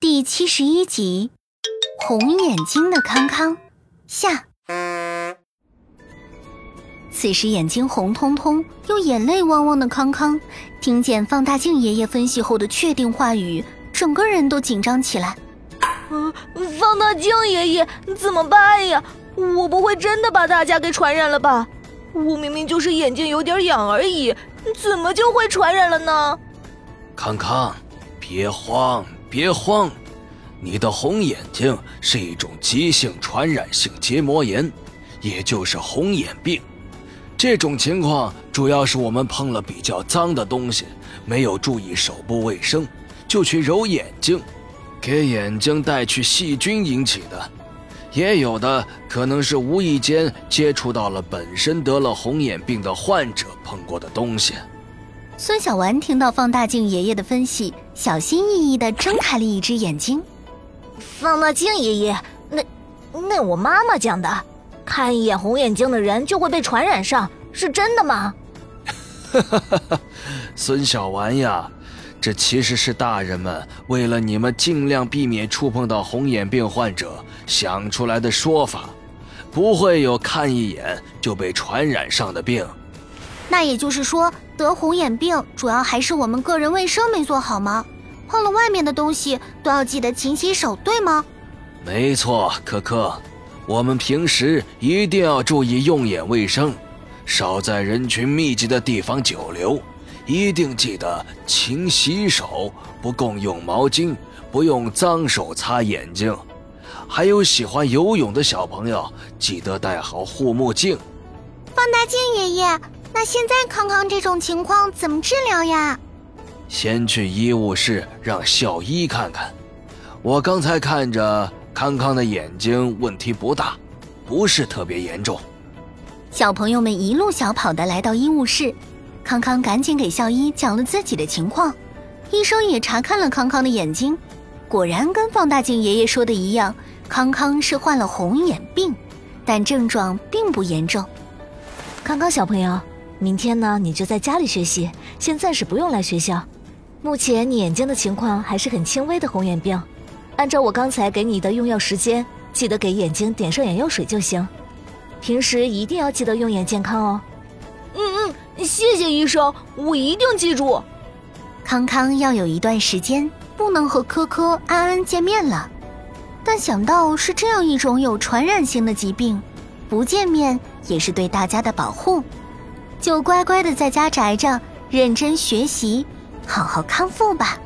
第七十一集，红眼睛的康康下。此时眼睛红彤彤又眼泪汪汪的康康，听见放大镜爷爷分析后的确定话语，整个人都紧张起来。嗯，放大镜爷爷怎么办呀？我不会真的把大家给传染了吧？我明明就是眼睛有点痒而已，怎么就会传染了呢？康康，别慌。别慌，你的红眼睛是一种急性传染性结膜炎，也就是红眼病。这种情况主要是我们碰了比较脏的东西，没有注意手部卫生，就去揉眼睛，给眼睛带去细菌引起的。也有的可能是无意间接触到了本身得了红眼病的患者碰过的东西。孙小丸听到放大镜爷爷的分析，小心翼翼地睁开了一只眼睛。放大镜爷爷，那那我妈妈讲的，看一眼红眼睛的人就会被传染上，是真的吗？哈哈哈哈孙小丸呀，这其实是大人们为了你们尽量避免触碰到红眼病患者想出来的说法，不会有看一眼就被传染上的病。那也就是说，得红眼病主要还是我们个人卫生没做好吗？碰了外面的东西都要记得勤洗手，对吗？没错，可可，我们平时一定要注意用眼卫生，少在人群密集的地方久留，一定记得勤洗手，不共用毛巾，不用脏手擦眼睛。还有喜欢游泳的小朋友，记得戴好护目镜。放大镜爷爷。那现在康康这种情况怎么治疗呀？先去医务室让校医看看。我刚才看着康康的眼睛问题不大，不是特别严重。小朋友们一路小跑的来到医务室，康康赶紧给校医讲了自己的情况。医生也查看了康康的眼睛，果然跟放大镜爷爷说的一样，康康是患了红眼病，但症状并不严重。康康小朋友。明天呢，你就在家里学习，先暂时不用来学校。目前你眼睛的情况还是很轻微的红眼病，按照我刚才给你的用药时间，记得给眼睛点上眼药水就行。平时一定要记得用眼健康哦。嗯嗯，谢谢医生，我一定记住。康康要有一段时间不能和科科、安安见面了，但想到是这样一种有传染性的疾病，不见面也是对大家的保护。就乖乖的在家宅着，认真学习，好好康复吧。